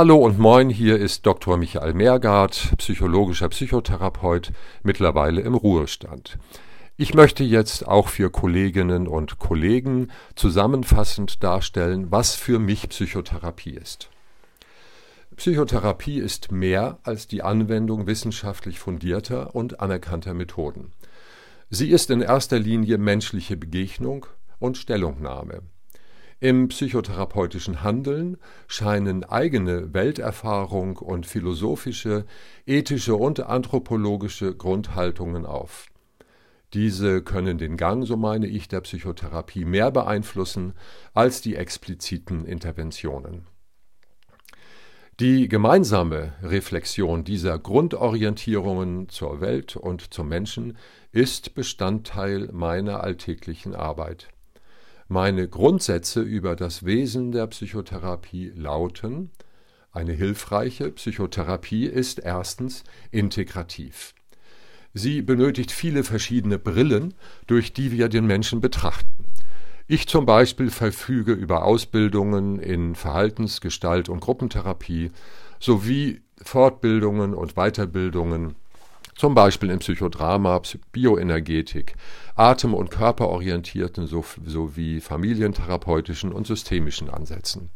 Hallo und moin, hier ist Dr. Michael Meergart, psychologischer Psychotherapeut, mittlerweile im Ruhestand. Ich möchte jetzt auch für Kolleginnen und Kollegen zusammenfassend darstellen, was für mich Psychotherapie ist. Psychotherapie ist mehr als die Anwendung wissenschaftlich fundierter und anerkannter Methoden. Sie ist in erster Linie menschliche Begegnung und Stellungnahme. Im psychotherapeutischen Handeln scheinen eigene Welterfahrung und philosophische, ethische und anthropologische Grundhaltungen auf. Diese können den Gang, so meine ich, der Psychotherapie mehr beeinflussen als die expliziten Interventionen. Die gemeinsame Reflexion dieser Grundorientierungen zur Welt und zum Menschen ist Bestandteil meiner alltäglichen Arbeit. Meine Grundsätze über das Wesen der Psychotherapie lauten Eine hilfreiche Psychotherapie ist erstens integrativ. Sie benötigt viele verschiedene Brillen, durch die wir den Menschen betrachten. Ich zum Beispiel verfüge über Ausbildungen in Verhaltens-, Gestalt- und Gruppentherapie sowie Fortbildungen und Weiterbildungen zum Beispiel in Psychodrama, Bioenergetik, atem- und körperorientierten sowie familientherapeutischen und systemischen Ansätzen.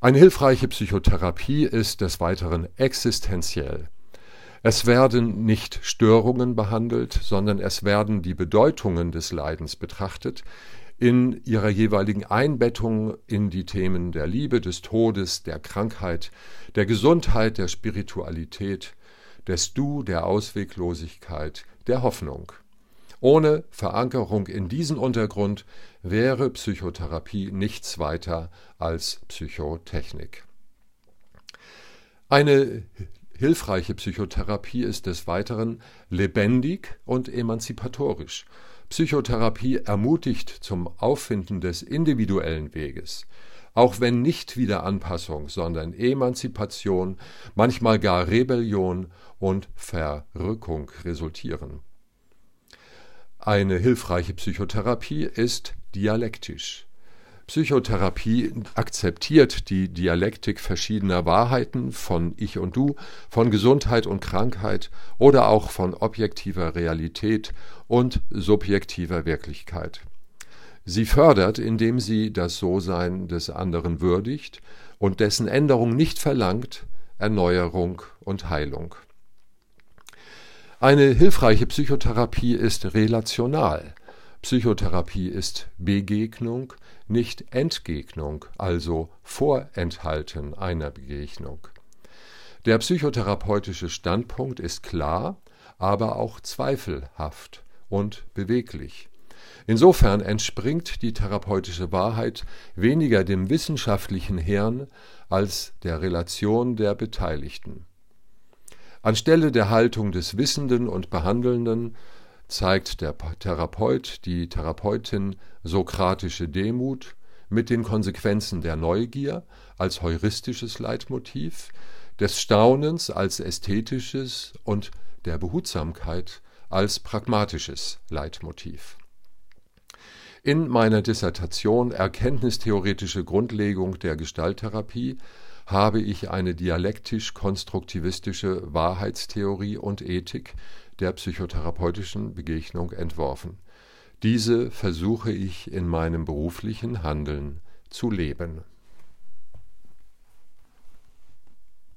Eine hilfreiche Psychotherapie ist des Weiteren existenziell. Es werden nicht Störungen behandelt, sondern es werden die Bedeutungen des Leidens betrachtet, in ihrer jeweiligen Einbettung in die Themen der Liebe, des Todes, der Krankheit, der Gesundheit, der Spiritualität, des Du, der Ausweglosigkeit, der Hoffnung. Ohne Verankerung in diesen Untergrund wäre Psychotherapie nichts weiter als Psychotechnik. Eine hilfreiche Psychotherapie ist des Weiteren lebendig und emanzipatorisch. Psychotherapie ermutigt zum Auffinden des individuellen Weges, auch wenn nicht wieder Anpassung, sondern Emanzipation, manchmal gar Rebellion und Verrückung resultieren. Eine hilfreiche Psychotherapie ist dialektisch. Psychotherapie akzeptiert die Dialektik verschiedener Wahrheiten von Ich und Du, von Gesundheit und Krankheit oder auch von objektiver Realität und subjektiver Wirklichkeit. Sie fördert, indem sie das So-Sein des anderen würdigt und dessen Änderung nicht verlangt, Erneuerung und Heilung. Eine hilfreiche Psychotherapie ist relational. Psychotherapie ist Begegnung, nicht Entgegnung, also Vorenthalten einer Begegnung. Der psychotherapeutische Standpunkt ist klar, aber auch zweifelhaft und beweglich. Insofern entspringt die therapeutische Wahrheit weniger dem wissenschaftlichen Hirn als der Relation der Beteiligten. Anstelle der Haltung des Wissenden und Behandelnden zeigt der Therapeut, die Therapeutin sokratische Demut mit den Konsequenzen der Neugier als heuristisches Leitmotiv, des Staunens als ästhetisches und der Behutsamkeit als pragmatisches Leitmotiv in meiner Dissertation Erkenntnistheoretische Grundlegung der Gestalttherapie habe ich eine dialektisch-konstruktivistische Wahrheitstheorie und Ethik der psychotherapeutischen Begegnung entworfen. Diese versuche ich in meinem beruflichen Handeln zu leben